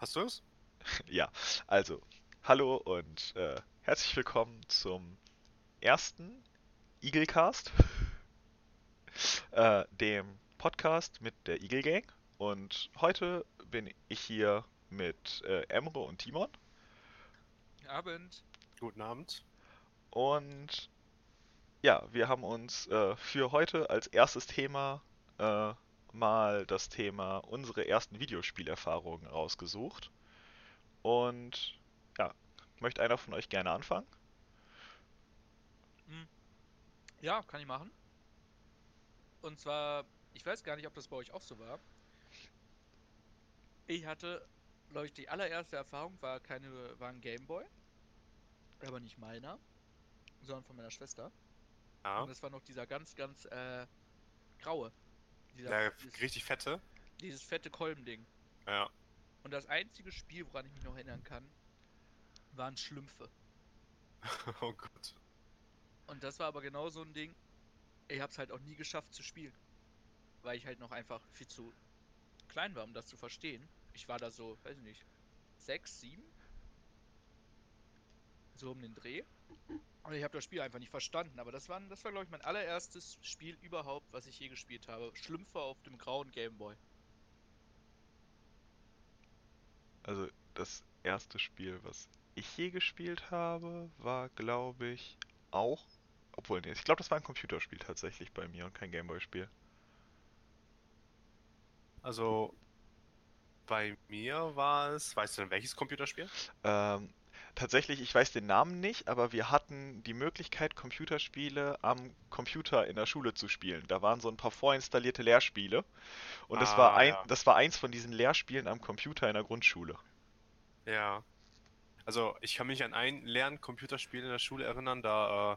Hast du es? Ja, also, hallo und äh, herzlich willkommen zum ersten Eaglecast, äh, dem Podcast mit der Eagle Gang. Und heute bin ich hier mit äh, Emre und Timon. Abend. Guten Abend. Und ja, wir haben uns äh, für heute als erstes Thema äh, mal das Thema unsere ersten Videospielerfahrungen rausgesucht. Und ja, möchte einer von euch gerne anfangen? Hm. Ja, kann ich machen. Und zwar, ich weiß gar nicht, ob das bei euch auch so war. Ich hatte, glaube ich, die allererste Erfahrung war keine, war ein Gameboy. Aber nicht meiner, sondern von meiner Schwester. Ja. Und das war noch dieser ganz, ganz äh, graue. Dieser, Der dieses, richtig fette. dieses fette Kolbending. Ja. Und das einzige Spiel, woran ich mich noch erinnern kann, waren Schlümpfe. Oh Gott. Und das war aber genau so ein Ding. Ich hab's halt auch nie geschafft zu spielen. Weil ich halt noch einfach viel zu klein war, um das zu verstehen. Ich war da so, weiß ich nicht, sechs, sieben? So um den Dreh. Und ich habe das Spiel einfach nicht verstanden. Aber das war, das war glaube ich, mein allererstes Spiel überhaupt, was ich je gespielt habe. Schlümpfe auf dem grauen Gameboy. Also das erste Spiel, was ich je gespielt habe, war glaube ich auch, obwohl nee, ich glaube, das war ein Computerspiel tatsächlich bei mir und kein Gameboy-Spiel. Also bei mir war es, weißt du denn welches Computerspiel? Ähm, tatsächlich, ich weiß den Namen nicht, aber wir hatten die Möglichkeit, Computerspiele am Computer in der Schule zu spielen. Da waren so ein paar vorinstallierte Lehrspiele und das war Ah, ein, ja. das war eins von diesen Lehrspielen am Computer in der Grundschule. Ja. Also ich kann mich an ein Lern-Computerspiel in der Schule erinnern, da äh,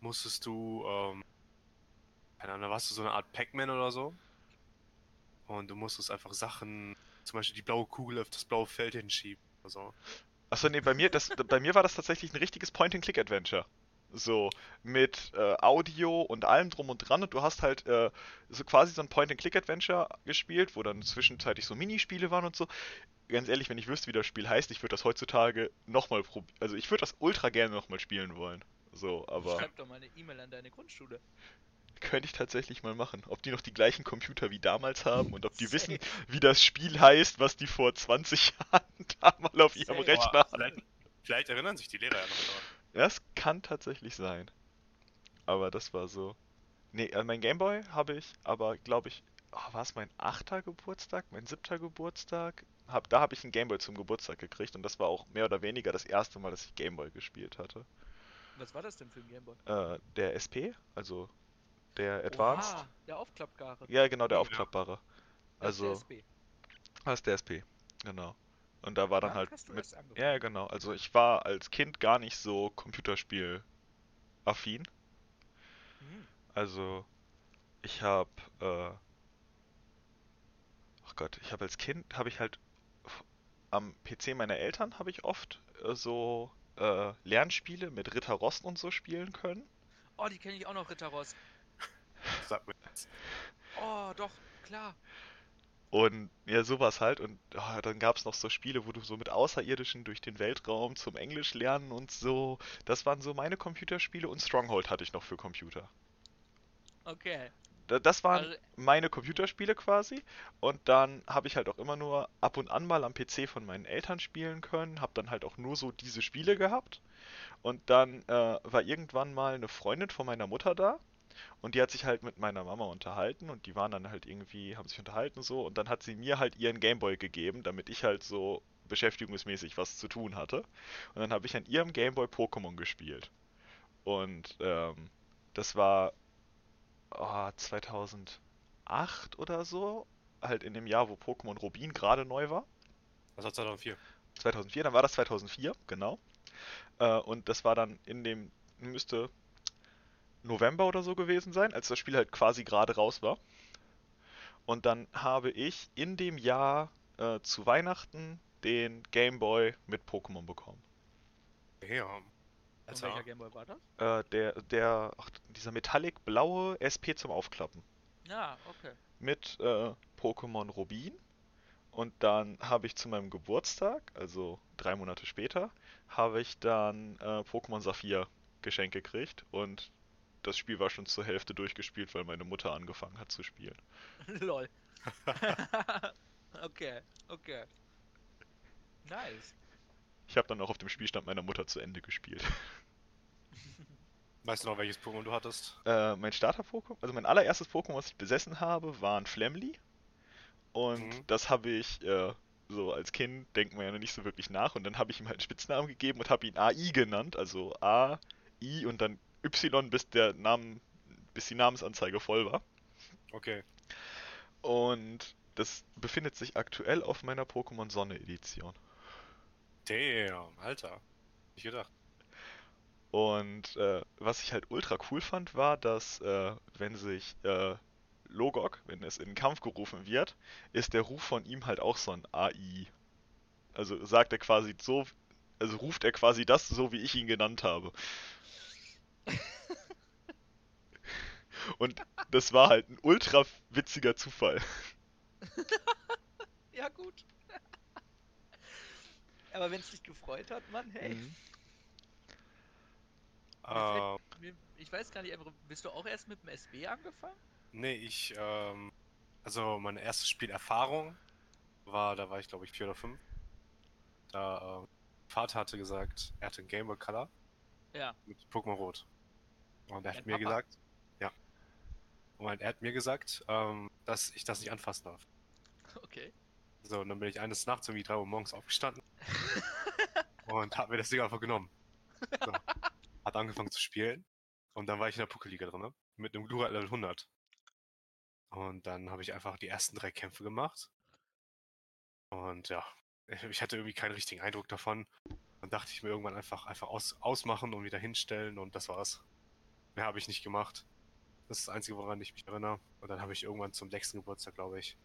musstest du, ähm, keine Ahnung, da warst du so eine Art Pac-Man oder so. Und du musstest einfach Sachen, zum Beispiel die blaue Kugel auf das blaue Feld hinschieben. Also, Achso, nee, bei mir, das, bei mir war das tatsächlich ein richtiges Point-and-Click-Adventure. So, mit äh, Audio und allem drum und dran. Und du hast halt äh, so quasi so ein Point-and-Click-Adventure gespielt, wo dann zwischenzeitlich so Minispiele waren und so. Ganz ehrlich, wenn ich wüsste, wie das Spiel heißt, ich würde das heutzutage nochmal probieren. Also ich würde das ultra gerne nochmal spielen wollen. So, aber Schreib doch mal eine E-Mail an deine Grundschule. könnte ich tatsächlich mal machen. Ob die noch die gleichen Computer wie damals haben und ob die wissen, wie das Spiel heißt, was die vor 20 Jahren mal auf ihrem Safe. Rechner aber hatten. vielleicht, vielleicht erinnern sich die Lehrer ja noch daran. Das kann tatsächlich sein. Aber das war so. Nee, äh, mein Gameboy habe ich, aber glaube ich, oh, war es mein achter Geburtstag, mein siebter Geburtstag? Hab, da habe ich einen Gameboy zum Geburtstag gekriegt und das war auch mehr oder weniger das erste Mal, dass ich Gameboy gespielt hatte. Was war das denn für ein Gameboy? Äh, der SP, also der Advanced. Oha, der Aufklappgare. Ja, genau, der aufklappbare. Das ist der Also, SB. das ist der SP, genau. Und da war dann halt hast du mit, ja, ja, genau. Also ich war als Kind gar nicht so Computerspiel-affin. Mhm. Also, ich habe, äh, ach Gott, ich habe als Kind, habe ich halt am PC meiner Eltern habe ich oft äh, so äh, Lernspiele mit Ritter Rost und so spielen können. Oh, die kenne ich auch noch, Ritter Ross. Sag mir. Oh, doch, klar. Und ja, sowas halt. Und ah, dann gab es noch so Spiele, wo du so mit Außerirdischen durch den Weltraum zum Englisch lernen und so. Das waren so meine Computerspiele und Stronghold hatte ich noch für Computer. Okay. Da- Das waren Also, meine Computerspiele quasi. Und dann habe ich halt auch immer nur ab und an mal am PC von meinen Eltern spielen können. Habe dann halt auch nur so diese Spiele gehabt. Und dann äh, war irgendwann mal eine Freundin von meiner Mutter da. Und die hat sich halt mit meiner Mama unterhalten. Und die waren dann halt irgendwie, haben sich unterhalten so. Und dann hat sie mir halt ihren Gameboy gegeben, damit ich halt so beschäftigungsmäßig was zu tun hatte. Und dann habe ich an ihrem Gameboy Pokémon gespielt. Und ähm, das war oh, 2008 oder so, halt in dem Jahr, wo Pokémon Rubin gerade neu war. Was war 2004? 2004, dann war das 2004, genau. Äh, und das war dann in dem, müsste November oder so gewesen sein, als das Spiel halt quasi gerade raus war. Und dann habe ich in dem Jahr äh, zu Weihnachten den Game Boy mit Pokémon bekommen. Ja. Alter. welcher Gameboy war das? Äh, der, der, ach, dieser metallic blaue SP zum Aufklappen. Ja, okay. Mit äh, Pokémon Rubin Und dann habe ich zu meinem Geburtstag, also drei Monate später, habe ich dann äh, Pokémon Saphir geschenkt gekriegt und das Spiel war schon zur Hälfte durchgespielt, weil meine Mutter angefangen hat zu spielen. Lol. okay, okay. Nice. Ich habe dann auch auf dem Spielstand meiner Mutter zu Ende gespielt. Weißt du noch, welches Pokémon du hattest? Äh, mein Starter-Pokémon, also mein allererstes Pokémon, was ich besessen habe, war ein Flamly. Und Mhm. das habe ich, äh, so als Kind denkt man ja noch nicht so wirklich nach. Und dann habe ich ihm halt einen Spitznamen gegeben und habe ihn AI genannt. Also A, I und dann Y, bis der Namen, bis die Namensanzeige voll war. Okay. Und das befindet sich aktuell auf meiner Pokémon Sonne Edition. Damn, Alter. Nicht gedacht. Und äh, was ich halt ultra cool fand, war, dass äh, wenn sich äh, Logok, wenn es in den Kampf gerufen wird, ist der Ruf von ihm halt auch so ein AI. Also sagt er quasi so, also ruft er quasi das, so wie ich ihn genannt habe. Und das war halt ein ultra witziger Zufall. Ja, gut. Aber wenn es dich gefreut hat, Mann, hey. Mhm. Mir- Ich weiß gar nicht, bist du auch erst mit dem SB angefangen? nee, ich, ähm, also meine erste Spielerfahrung war, da war ich glaube ich vier oder fünf. Da, ähm, Vater hatte gesagt, er hatte einen Game Boy Color Ja. mit Pokémon Rot. Und er hat Dein mir Papa? gesagt, ja. Und er hat mir gesagt, ähm, dass ich das nicht anfassen darf. Okay. So, und dann bin ich eines Nachts um die 3 Uhr morgens aufgestanden und hab mir das Ding einfach genommen. So. Hat angefangen zu spielen und dann war ich in der Pokéliga drin, ne? mit einem Glurak Level 100. Und dann habe ich einfach die ersten drei Kämpfe gemacht. Und ja, ich hatte irgendwie keinen richtigen Eindruck davon. Dann dachte ich mir irgendwann einfach, einfach aus, ausmachen und wieder hinstellen und das war's. Mehr habe ich nicht gemacht. Das ist das Einzige, woran ich mich erinnere. Und dann habe ich irgendwann zum sechsten Geburtstag, glaube ich,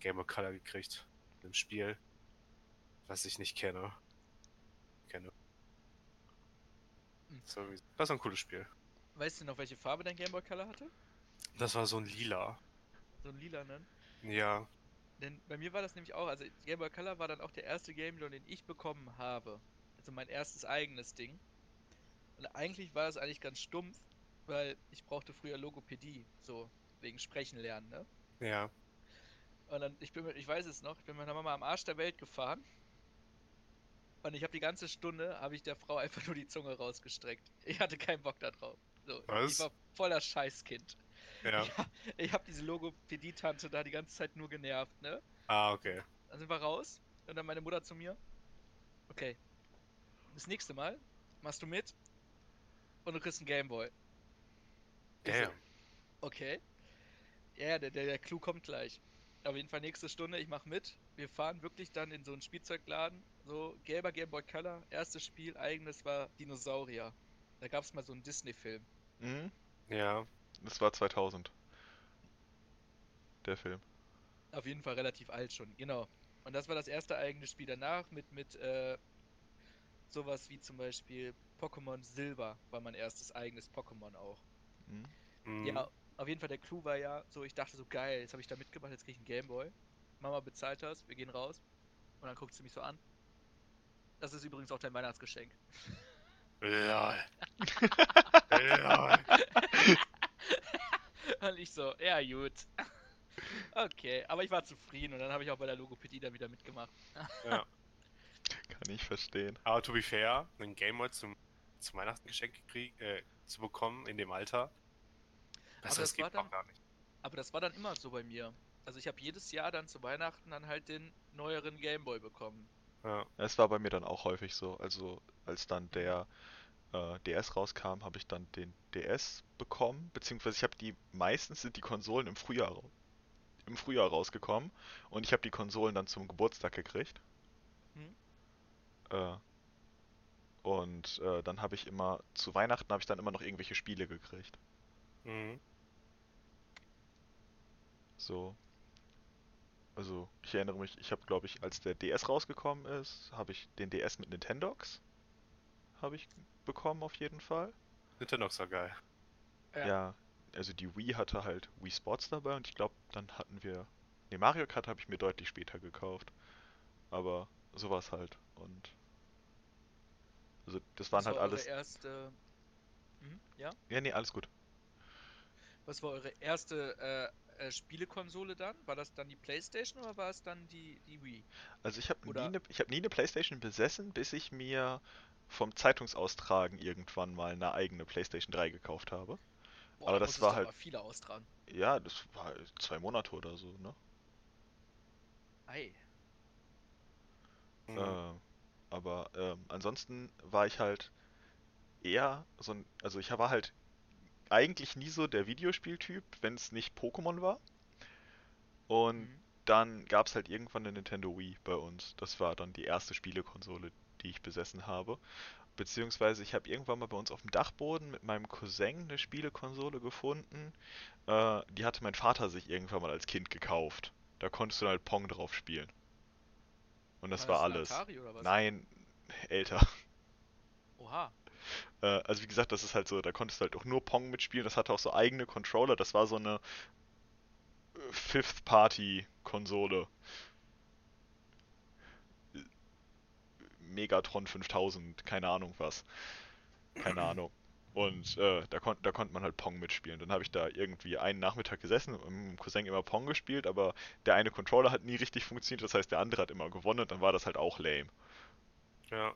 Game of Color gekriegt. Im Spiel, was ich nicht kenne. Kenne. Hm. So, das war ein cooles Spiel. Weißt du noch, welche Farbe dein Game Boy Color hatte? Das war so ein Lila. So ein lilanen. Ja. Denn bei mir war das nämlich auch, also Game Boy Color war dann auch der erste Game Boy, den ich bekommen habe. Also mein erstes eigenes Ding. Und eigentlich war es eigentlich ganz stumpf, weil ich brauchte früher Logopädie, so wegen Sprechen lernen, ne? Ja. Und dann, ich bin mit, ich weiß es noch, ich bin mit meiner Mama am Arsch der Welt gefahren. Und ich habe die ganze Stunde, habe ich der Frau einfach nur die Zunge rausgestreckt. Ich hatte keinen Bock da drauf. So, Was? Ich war voller Scheißkind. Ja. Ich, hab- ich habe diese Logopädie-Tante da die ganze Zeit nur genervt, ne? Ah, okay. Dann sind wir raus und dann meine Mutter zu mir. Okay. Das nächste Mal machst du mit und du kriegst einen Gameboy. Damn. Okay. Ja, der, der, der Clou kommt gleich. Auf jeden Fall nächste Stunde, ich mach mit. Wir fahren wirklich dann in so einen Spielzeugladen. So, gelber Game Boy Color. Erstes Spiel, eigenes war Dinosaurier. Da gab es mal so einen Disney-Film. Mhm. Ja. Das war 2000. Der Film. Auf jeden Fall relativ alt schon, genau. Und das war das erste eigene Spiel danach mit, mit äh, sowas wie zum Beispiel Pokémon Silber war mein erstes eigenes Pokémon auch. Mhm. Ja, auf jeden Fall der Clou war ja so, ich dachte so geil, jetzt habe ich da mitgemacht, jetzt krieg ich einen Gameboy. Mama bezahlt das, wir gehen raus. Und dann guckt sie mich so an. Das ist übrigens auch dein Weihnachtsgeschenk. Lol. Lol. Und ich so, ja gut. Okay, aber ich war zufrieden und dann habe ich auch bei der Logopädie dann wieder mitgemacht. Ja. Kann ich verstehen. Aber to be fair, einen Gameboy zum, zum Weihnachten geschenkt gekriegt, äh, zu bekommen in dem Alter. Besser, das das geht war dann- auch gar nicht. Aber das war dann immer so bei mir. Also ich habe jedes Jahr dann zu Weihnachten dann halt den neueren Gameboy bekommen. Ja. Es war bei mir dann auch häufig so. Also als dann der äh, DS rauskam, habe ich dann den DS bekommen, beziehungsweise ich habe die meistens sind die Konsolen im Frühjahr im Frühjahr rausgekommen und ich habe die Konsolen dann zum Geburtstag gekriegt. Hm. Äh, und äh, dann habe ich immer zu Weihnachten habe ich dann immer noch irgendwelche Spiele gekriegt. Mhm. So. Also, ich erinnere mich, ich habe, glaube ich, als der DS rausgekommen ist, habe ich den DS mit Nintendox habe ich bekommen auf jeden Fall. Nintendox war geil. Ja. Ja, also die Wii hatte halt Wii Sports dabei und ich glaube, dann hatten wir Ne, Mario Kart habe ich mir deutlich später gekauft. Aber sowas halt. Und. Also, das waren Was halt war eure alles. erste. Mhm, ja? Ja, nee, alles gut. Was war eure erste äh, äh, Spielekonsole dann? War das dann die Playstation oder war es dann die, die Wii? Also, ich habe nie Oder- eine ich hab nie eine Playstation besessen, bis ich mir vom Zeitungsaustragen irgendwann mal eine eigene Playstation 3 gekauft habe. Boah, Aber da das war halt- viele austragen. Ja, das war zwei Monate oder so, ne? Ei. Mhm. Äh, aber ähm, ansonsten war ich halt eher so ein, also ich war halt eigentlich nie so der Videospieltyp, wenn es nicht Pokémon war. Und Mhm. dann gab es halt irgendwann eine Nintendo Wii bei uns. Das war dann die erste Spielekonsole, die ich besessen habe. Beziehungsweise ich habe irgendwann mal bei uns auf dem Dachboden mit meinem Cousin eine Spielekonsole gefunden. Äh, die hatte mein Vater sich irgendwann mal als Kind gekauft. Da konntest du halt Pong drauf spielen. Und das war alles. Atari oder was? Nein, älter. Oha. Äh, also wie gesagt, das ist halt so, da konntest du halt auch nur Pong mitspielen. Das hatte auch so eigene Controller. Das war so eine äh, Fifth-Party-Konsole. Megatron 5000, keine Ahnung was. Keine Ahnung. Und äh, da, kon da konnte man halt Pong mitspielen. Dann habe ich da irgendwie einen Nachmittag gesessen und mit meinem Cousin immer Pong gespielt, aber der eine Controller hat nie richtig funktioniert, das heißt der andere hat immer gewonnen und dann war das halt auch lame. Ja.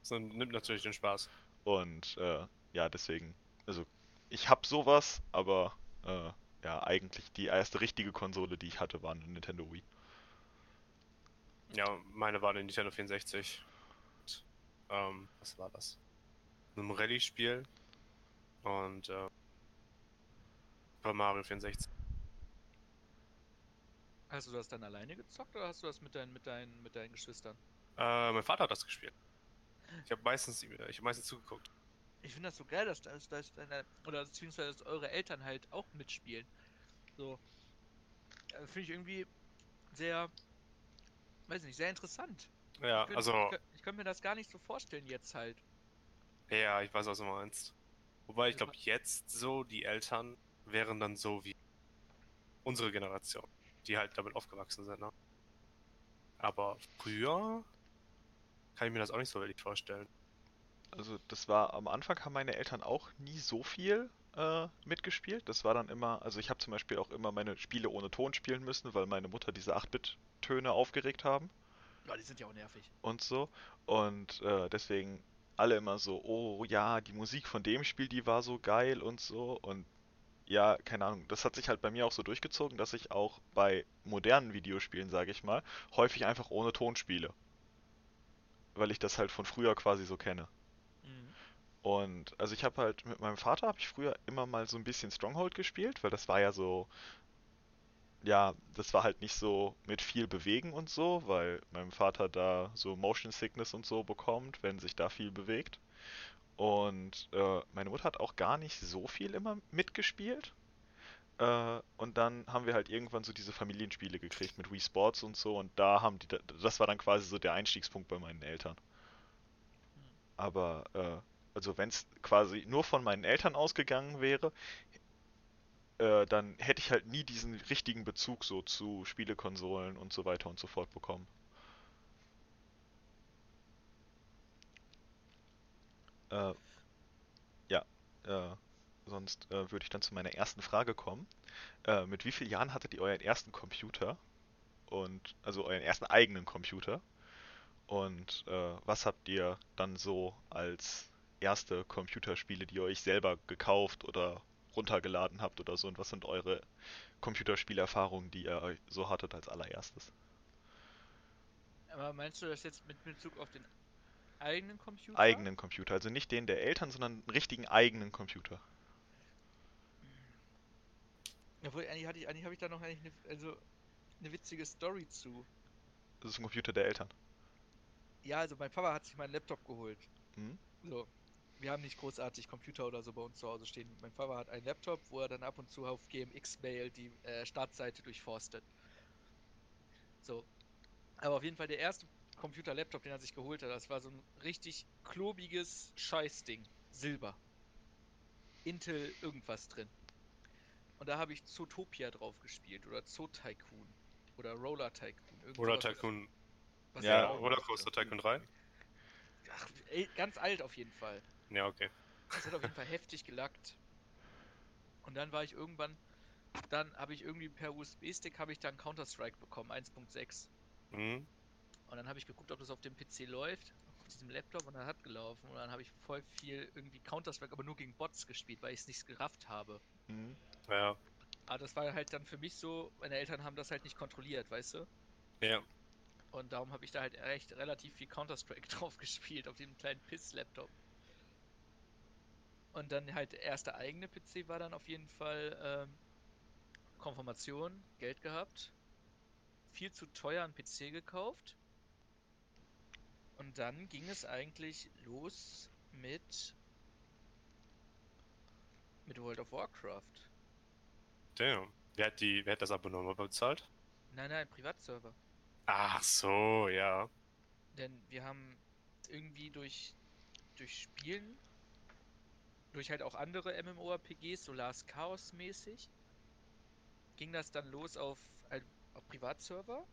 Das nimmt natürlich den Spaß. Und äh, ja, deswegen, also ich hab sowas, aber äh, ja, eigentlich die erste richtige Konsole, die ich hatte, war eine Nintendo Wii. Ja, meine war eine Nintendo 64. Und, ähm, was war das? Ein Rallye-Spiel. Und äh, Super Mario 64. Hast du das dann alleine gezockt oder hast du das mit deinen, mit deinen, mit deinen Geschwistern? Äh, mein Vater hat das gespielt. Ich habe meistens, ich hab meistens zugeguckt. Ich finde das so geil, dass, dass, dass deine, oder beziehungsweise dass eure Eltern halt auch mitspielen. So. Äh, finde ich irgendwie sehr, weiß nicht, sehr interessant. Ja, ich, könnte- also, ich, ich könnte mir das gar nicht so vorstellen jetzt halt. ja, ich weiß, was du meinst. Wobei ich glaube, jetzt so, die Eltern wären dann so wie unsere Generation, die halt damit aufgewachsen sind, ne? Aber früher kann ich mir das auch nicht so wirklich vorstellen. Also das war am Anfang haben meine Eltern auch nie so viel äh, mitgespielt. Das war dann immer, also ich habe zum Beispiel auch immer meine Spiele ohne Ton spielen müssen, weil meine Mutter diese 8-Bit-Töne aufgeregt haben. Ja, die sind ja auch nervig. und so. Und äh, deswegen alle immer so, oh ja, die Musik von dem Spiel, die war so geil und so. Und ja, keine Ahnung, das hat sich halt bei mir auch so durchgezogen, dass ich auch bei modernen Videospielen, sage ich mal, häufig einfach ohne Ton spiele. Weil ich das halt von früher quasi so kenne. Mhm. Und also ich habe halt mit meinem Vater habe ich früher immer mal so ein bisschen Stronghold gespielt, weil das war ja so, ja, das war halt nicht so mit viel Bewegen und so, weil mein Vater da so Motion Sickness und so bekommt, wenn sich da viel bewegt. Und äh, meine Mutter hat auch gar nicht so viel immer mitgespielt. Äh, und dann haben wir halt irgendwann so diese Familienspiele gekriegt mit Wii Sports und so und da haben die, das war dann quasi so der Einstiegspunkt bei meinen Eltern. Aber äh, also wenn es quasi nur von meinen Eltern ausgegangen wäre, äh, dann hätte ich halt nie diesen richtigen Bezug so zu Spielekonsolen und so weiter und so fort bekommen. Äh, ja, äh, sonst äh, würde ich dann zu meiner ersten Frage kommen. Äh, mit wie vielen Jahren hattet ihr euren ersten Computer? Und also euren ersten eigenen Computer? Und äh, was habt ihr dann so als erste Computerspiele, die ihr euch selber gekauft oder runtergeladen habt oder so? Und was sind eure Computerspielerfahrungen, die ihr so hattet als allererstes? Aber meinst du das jetzt mit Bezug auf den eigenen Computer? Eigenen Computer, also nicht den der Eltern, sondern einen richtigen eigenen Computer. Obwohl, eigentlich, hatte ich, eigentlich habe ich da noch eigentlich eine, also eine witzige Story zu. Das ist ein Computer der Eltern. Ja, also mein Papa hat sich meinen Laptop geholt. Hm? So. Wir haben nicht großartig Computer oder so bei uns zu Hause stehen. Mein Papa hat einen Laptop, wo er dann ab und zu auf GMX-Mail die äh, Startseite durchforstet. So. Aber auf jeden Fall der erste Computer-Laptop, den er sich geholt hat, das war so ein richtig klobiges Scheißding. Silber. Intel irgendwas drin. Und da habe ich Zootopia drauf gespielt oder Zoo Tycoon. Oder Roller Tycoon. Roller Tycoon, was Ja, Rollercoaster Tycoon 3? Ach, ey, ganz alt auf jeden Fall. Ja, okay. Das hat auf jeden Fall heftig gelackt. Und dann war ich irgendwann, dann habe ich irgendwie per USB-Stick habe ich dann Counter-Strike bekommen, 1.6. Mhm. Und dann habe ich geguckt, ob das auf dem PC läuft, auf diesem Laptop und dann hat gelaufen. Und dann habe ich voll viel irgendwie Counter-Strike, aber nur gegen Bots gespielt, weil ich es nicht gerafft habe. Mhm. Ja, Aber das war halt dann für mich so, meine Eltern haben das halt nicht kontrolliert, weißt du? ja. Und darum habe ich da halt echt relativ viel Counter-Strike drauf gespielt, auf dem kleinen Piss-Laptop. Und dann halt der erste eigene PC war dann auf jeden Fall ähm, Konfirmation, Geld gehabt, viel zu teuer einen PC gekauft. Und dann ging es eigentlich los mit mit World of Warcraft. Damn. Wer hat, die, wer hat das Abonnement bezahlt? Nein, nein, Privatserver. Ach so, ja. Denn wir haben irgendwie durch, durch Spielen, durch halt auch andere MMORPGs, so Last Chaos mäßig, ging das dann los auf, auf Privatserver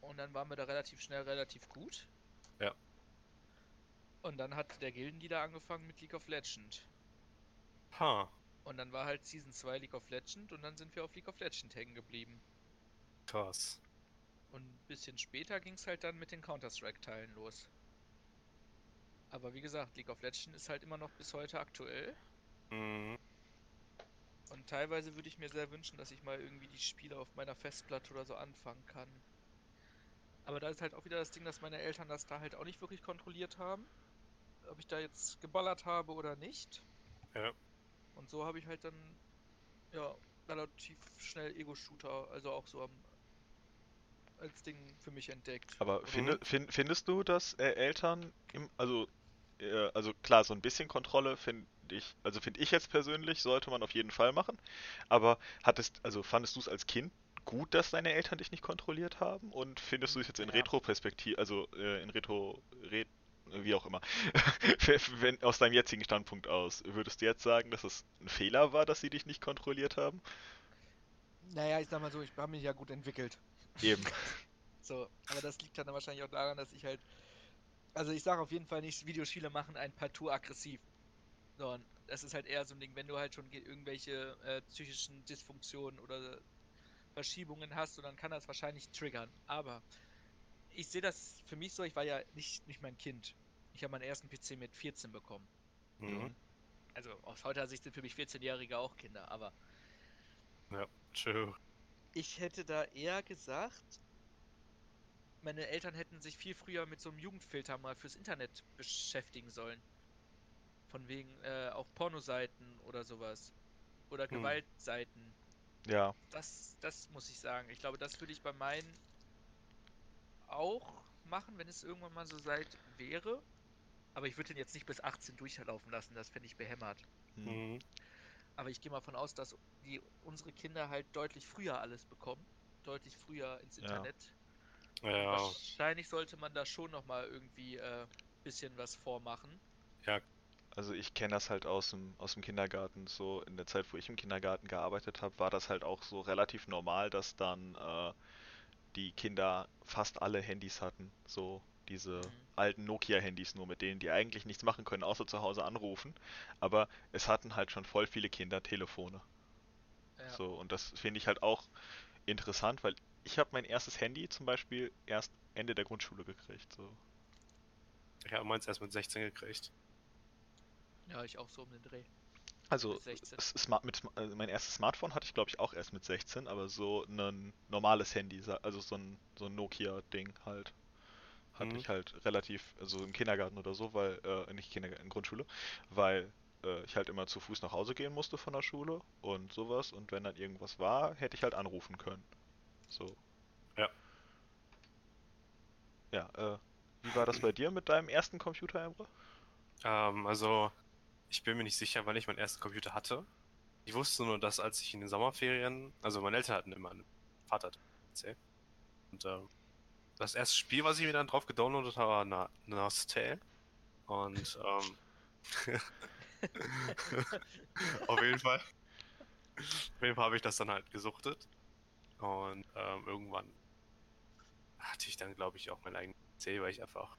und dann waren wir da relativ schnell relativ gut. Ja. Und dann hat der Gildenleader angefangen mit League of Legends. Ha, Und dann war halt Season 2 League of Legends und dann sind wir auf League of Legends hängen geblieben. krass. Und ein bisschen später ging es halt dann mit den Counter-Strike-Teilen los. Aber wie gesagt, League of Legends ist halt immer noch bis heute aktuell. Mhm. Und teilweise würde ich mir sehr wünschen, dass ich mal irgendwie die Spiele auf meiner Festplatte oder so anfangen kann. Aber da ist halt auch wieder das Ding, dass meine Eltern das da halt auch nicht wirklich kontrolliert haben. Ob ich da jetzt geballert habe oder nicht. Ja. Und so habe ich halt dann, ja, relativ schnell Ego-Shooter, also auch so am, als Ding für mich entdeckt. Aber finde, fin, findest du, dass äh, Eltern, im, also, äh, also klar, so ein bisschen Kontrolle finde ich, also finde ich jetzt persönlich, sollte man auf jeden Fall machen. Aber hattest, also fandest du es als Kind gut, dass deine Eltern dich nicht kontrolliert haben? Und findest du es jetzt in Ja. Retro-Perspektive, also äh, in Retro, Ret, wie auch immer, wenn aus deinem jetzigen Standpunkt aus, würdest du jetzt sagen, dass es ein Fehler war, dass sie dich nicht kontrolliert haben? Naja, ich sag mal so, ich habe mich ja gut entwickelt. Eben. So, aber das liegt dann wahrscheinlich auch daran, dass ich halt. Also ich sage auf jeden Fall nicht, Videospiele machen einen partout aggressiv. Sondern das ist halt eher so ein Ding, wenn du halt schon ge- irgendwelche äh, psychischen Dysfunktionen oder Verschiebungen hast, und dann kann das wahrscheinlich triggern. Aber ich sehe das für mich so, ich war ja nicht, nicht mein Kind. Ich habe meinen ersten PC mit 14 bekommen. Mhm. Also aus heutiger Sicht sind für mich 14-Jährige auch Kinder, aber True. Ich hätte da eher gesagt, meine Eltern hätten sich viel früher mit so einem Jugendfilter mal fürs Internet beschäftigen sollen. Von wegen äh, auch Pornoseiten oder sowas. Oder Hm. Gewaltseiten. Ja. Das, das muss ich sagen. Ich glaube, das würde ich bei meinen auch machen, wenn es irgendwann mal so weit wäre. Aber ich würde den jetzt nicht bis 18 durchlaufen lassen, das fände ich behämmert. Hm. Mhm. Aber ich gehe mal von aus, dass die unsere Kinder halt deutlich früher alles bekommen. Deutlich früher ins Ja. Internet. Und Ja, Wahrscheinlich sollte man da schon nochmal irgendwie äh, bisschen was vormachen. Also ich kenne das halt aus dem, aus dem Kindergarten. So in der Zeit, wo ich im Kindergarten gearbeitet habe, war das halt auch so relativ normal, dass dann äh, die Kinder fast alle Handys hatten. So diese Mhm. alten Nokia-Handys nur, mit denen die eigentlich nichts machen können, außer zu Hause anrufen. Aber es hatten halt schon voll viele Kinder Telefone. Ja. So, und das finde ich halt auch interessant, weil ich habe mein erstes Handy zum Beispiel erst Ende der Grundschule gekriegt. So. ich habe meins erst mit 16 gekriegt. ja, ich auch so um den Dreh. Also Mit 16. s- Smart, mit, äh, mein erstes Smartphone hatte ich glaube ich auch erst mit 16, aber so ein normales Handy, sa- also so ein, so ein Nokia-Ding halt. Hatte Mhm. ich halt relativ, also im Kindergarten oder so, weil, äh, nicht Kindergarten, in Grundschule, weil äh, ich halt immer zu Fuß nach Hause gehen musste von der Schule und sowas und wenn dann irgendwas war, hätte ich halt anrufen können. So. Ja. Ja, äh, wie war das bei dir mit deinem ersten Computer, Emre? Ähm, also, ich bin mir nicht sicher, wann ich meinen ersten Computer hatte. Ich wusste nur, dass als ich in den Sommerferien, also meine Eltern hatten immer einen Vater hatte. Und ähm, das erste Spiel, was ich mir dann drauf gedownloadet habe, war Na. Und ähm, auf jeden Fall. Auf jeden Fall habe ich das dann halt gesuchtet. Und ähm, irgendwann hatte ich dann, glaube ich, auch mein eigenes PC, weil ich einfach,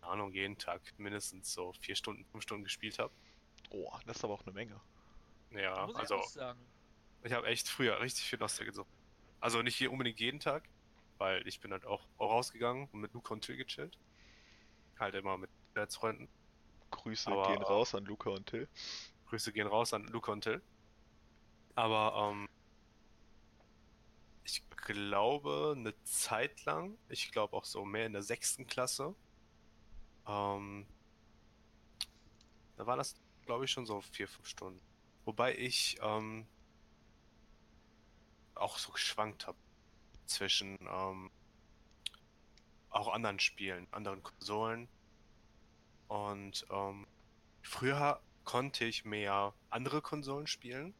keine Ahnung, jeden Tag mindestens so vier Stunden, fünf Stunden gespielt habe. Oh, das ist aber auch eine Menge. Ja, Muss also ich auch sagen. ich habe echt früher richtig viel Nostalgie gesucht. Also nicht hier unbedingt jeden Tag, weil ich bin halt auch rausgegangen und mit Luca und Till gechillt. Halt immer mit Freunden. Grüße Aber- gehen raus an Luca und Till. Grüße gehen raus an Luca und Till. Aber ähm, ich glaube, eine Zeit lang, ich glaube auch so mehr in der sechsten Klasse, ähm, da war das, glaube ich, schon so vier, fünf Stunden. Wobei ich ähm, auch so geschwankt habe zwischen ähm, auch anderen Spielen, anderen Konsolen. Und ähm, früher konnte ich mehr andere Konsolen spielen.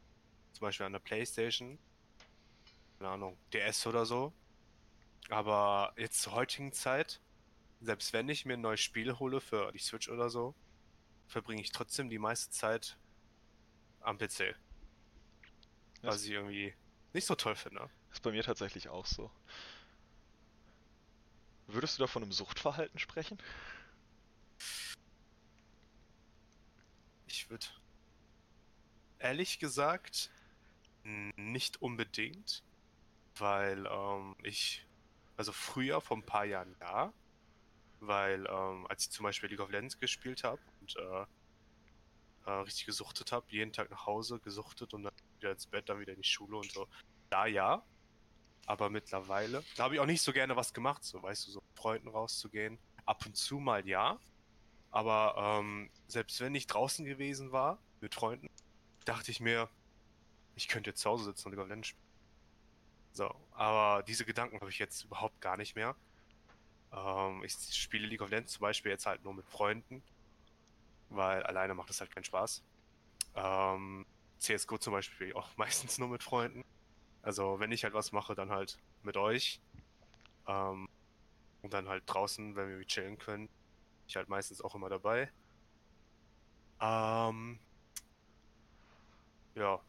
Zum Beispiel an der Playstation. Keine Ahnung, DS oder so. Aber jetzt zur heutigen Zeit, selbst wenn ich mir ein neues Spiel hole für die Switch oder so, verbringe ich trotzdem die meiste Zeit am PC. Was Das- ich irgendwie nicht so toll finde. Ist bei mir tatsächlich auch so. Würdest du da von einem Suchtverhalten sprechen? Ich würde ehrlich gesagt nicht unbedingt, weil ähm, ich, also früher, vor ein paar Jahren ja, weil ähm, als ich zum Beispiel League of Legends gespielt habe und äh, äh, richtig gesuchtet habe, jeden Tag nach Hause gesuchtet und dann wieder ins Bett, dann wieder in die Schule und so, da ja. Aber mittlerweile, da habe ich auch nicht so gerne was gemacht, so weißt du, so mit Freunden rauszugehen. Ab und zu mal ja, aber ähm, selbst wenn ich draußen gewesen war mit Freunden, dachte ich mir, ich könnte jetzt zu Hause sitzen und League of Legends spielen. So, aber diese Gedanken habe ich jetzt überhaupt gar nicht mehr. Ähm, ich spiele League of Legends zum Beispiel jetzt halt nur mit Freunden, weil alleine macht es halt keinen Spaß. Ähm, CSGO zum Beispiel auch meistens nur mit Freunden. Also wenn ich halt was mache, dann halt mit euch. Ähm, und dann halt draußen, wenn wir chillen können, ich halt meistens auch immer dabei. Ähm, ja,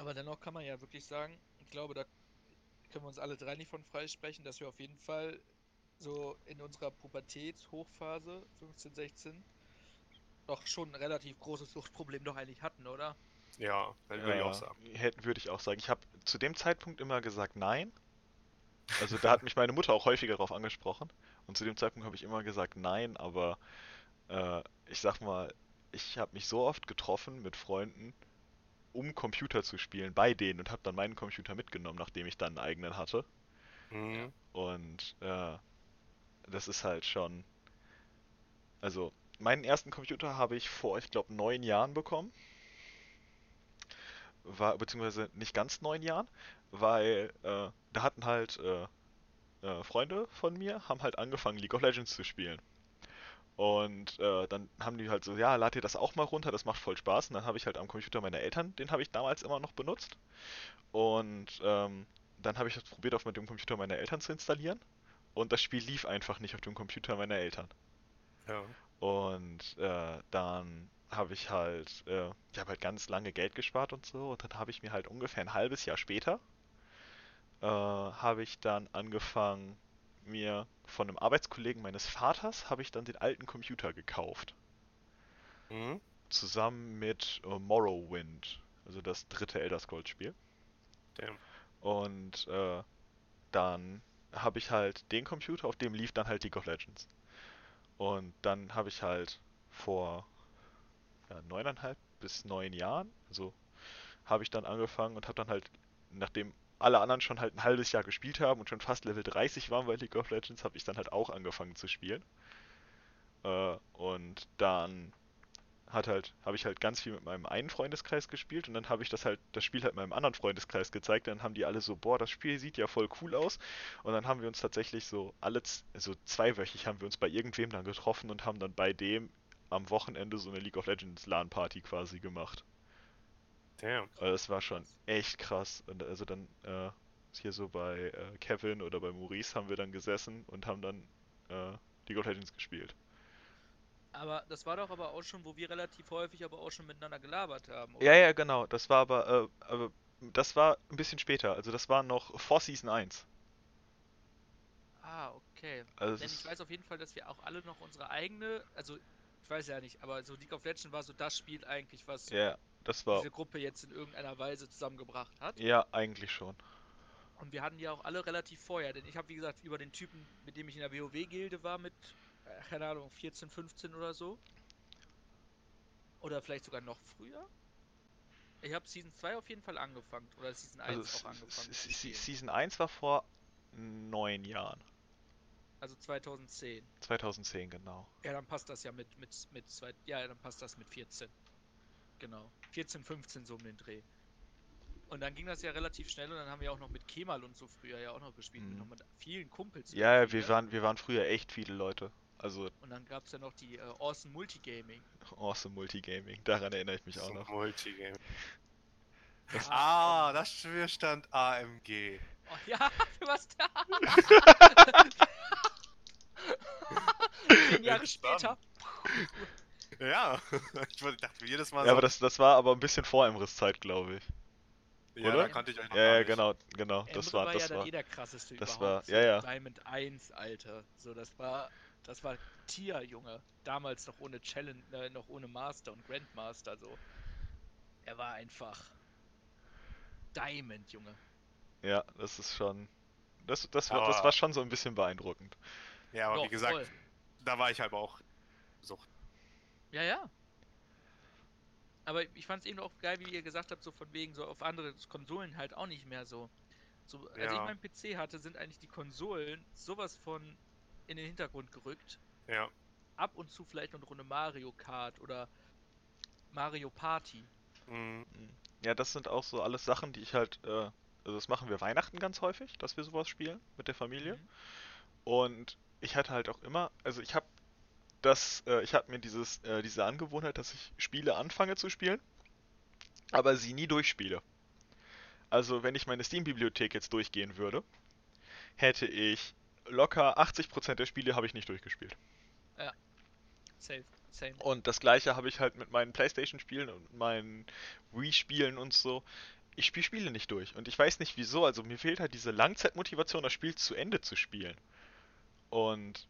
Aber dennoch kann man ja wirklich sagen, ich glaube, da können wir uns alle drei nicht von freisprechen, dass wir auf jeden Fall so in unserer Pubertätshochphase, 15, 16, doch schon ein relativ großes Suchtproblem doch eigentlich hatten, oder? ja, würde ich auch sagen. Hätte, würde ich auch sagen. Ich habe zu dem Zeitpunkt immer gesagt nein. Also da hat mich meine Mutter auch häufiger darauf angesprochen. Und zu dem Zeitpunkt habe ich immer gesagt nein, aber äh, ich sag mal, ich habe mich so oft getroffen mit Freunden, um Computer zu spielen bei denen und habe dann meinen Computer mitgenommen, nachdem ich dann einen eigenen hatte. Mhm. Und äh, das ist halt schon. Also, meinen ersten Computer habe ich vor, ich glaube, neun Jahren bekommen. War, beziehungsweise nicht ganz neun Jahren, weil äh, da hatten halt äh, äh, Freunde von mir, haben halt angefangen, League of Legends zu spielen. Und äh, dann haben die halt so, ja, lad dir das auch mal runter, das macht voll Spaß. Und dann habe ich halt am Computer meiner Eltern, den habe ich damals immer noch benutzt. Und ähm, dann habe ich das probiert, auf dem Computer meiner Eltern zu installieren. Und das Spiel lief einfach nicht auf dem Computer meiner Eltern. Ja. Und äh, dann habe ich halt, äh, ich habe halt ganz lange Geld gespart und so. Und dann habe ich mir halt ungefähr ein halbes Jahr später, äh, habe ich dann angefangen, mir von einem Arbeitskollegen meines Vaters, habe ich dann den alten Computer gekauft. Mhm. Zusammen mit äh, Morrowind, also das dritte Elder Scrolls Spiel. Damn. Und äh, dann habe ich halt den Computer, auf dem lief dann halt League of Legends. Und dann habe ich halt vor ja, neuneinhalb bis neun Jahren, also habe ich dann angefangen und habe dann halt, nachdem alle anderen schon halt ein halbes Jahr gespielt haben und schon fast Level 30 waren bei League of Legends, habe ich dann halt auch angefangen zu spielen. Äh, und dann hat halt, habe ich halt ganz viel mit meinem einen Freundeskreis gespielt und dann habe ich das halt, das Spiel halt meinem anderen Freundeskreis gezeigt. Dann haben die alle so, boah, das Spiel sieht ja voll cool aus. Und dann haben wir uns tatsächlich so alle, so zweiwöchig haben wir uns bei irgendwem dann getroffen und haben dann bei dem am Wochenende so eine League of Legends LAN-Party quasi gemacht. Damn. Also das war schon echt krass. Und also dann äh, hier so bei äh, Kevin oder bei Maurice haben wir dann gesessen und haben dann äh, League of Legends gespielt. Aber das war doch aber auch schon, wo wir relativ häufig aber auch schon miteinander gelabert haben, Ja, ja, genau. Das war aber, äh, aber das war ein bisschen später. Also das war noch vor Season 1. Ah, okay. Also Denn ich weiß auf jeden Fall, dass wir auch alle noch unsere eigene, also ich weiß ja nicht, aber so League of Legends war so das Spiel eigentlich, was ja, das war, diese Gruppe jetzt in irgendeiner Weise zusammengebracht hat. ja, eigentlich schon. Und wir hatten ja auch alle relativ vorher, denn ich habe wie gesagt über den Typen, mit dem ich in der WoW-Gilde war, mit, äh, keine Ahnung, 14, 15 oder so. Oder vielleicht sogar noch früher. Ich habe Season 2 auf jeden Fall angefangen. Oder Season 1 Also auch angefangen. Season 1 war vor neun Jahren. Also 2010. 2010, genau. Ja, dann passt das ja mit, mit, mit zwei, ja, dann passt das mit 14. Genau. 14, 15 so um den Dreh. Und dann ging das ja relativ schnell und dann haben wir auch noch mit Kemal und so früher ja auch noch gespielt. Mit Mhm. noch mit vielen Kumpels. Ja, wir ne? waren, wir waren früher echt viele Leute. Also Und dann gab es ja noch die äh, Awesome Multigaming. awesome Multigaming. Daran erinnere ich mich auch So noch. Multigame. Das- Ah, das Spiel stand AMG. Oh, ja, für was da? Zehn Jahre später. Ja, ich wollte- dachte mir jedes Mal Ja, aber so, das, das war aber ein bisschen vor Emrys Zeit, glaube ich. ja, oder? da kannte ich euch noch Ja, gar ja, nicht. genau, genau. Das Emre war, war das ja dann war. eh der krasseste das überhaupt. war- ja, ja. Diamond 1, Alter. So, das war, das war Tier, Junge. Damals noch ohne Challenge, äh, noch ohne Master und Grandmaster, so. Er war einfach Diamond, Junge. Ja, das ist schon. Das, das, war, das Aber- war schon so ein bisschen beeindruckend. Ja, aber Doch, wie gesagt, voll. da war ich halt auch so. Ja, ja. Aber ich fand es eben auch geil, wie ihr gesagt habt, so von wegen so auf andere Konsolen halt auch nicht mehr so. so als ich Ja. meinen PC hatte, sind eigentlich die Konsolen sowas von in den Hintergrund gerückt. Ja, Ab und zu vielleicht noch eine Runde Mario Kart oder Mario Party. mhm. Ja, das sind auch so alles Sachen, die ich halt. Äh, also, das machen wir Weihnachten ganz häufig, dass wir sowas spielen mit der Familie. Mhm. Und ich hatte halt auch immer, also ich habe das, äh, ich habe mir dieses, äh, diese Angewohnheit, dass ich Spiele anfange zu spielen, aber sie nie durchspiele. Also wenn ich meine Steam-Bibliothek jetzt durchgehen würde, hätte ich locker 80% der Spiele habe ich nicht durchgespielt. Safe. Same. Und das gleiche habe ich halt mit meinen Playstation-Spielen und meinen Wii-Spielen und so. Ich spiele Spiele nicht durch. Und ich weiß nicht wieso. Also mir fehlt halt diese Langzeitmotivation, das Spiel zu Ende zu spielen. Und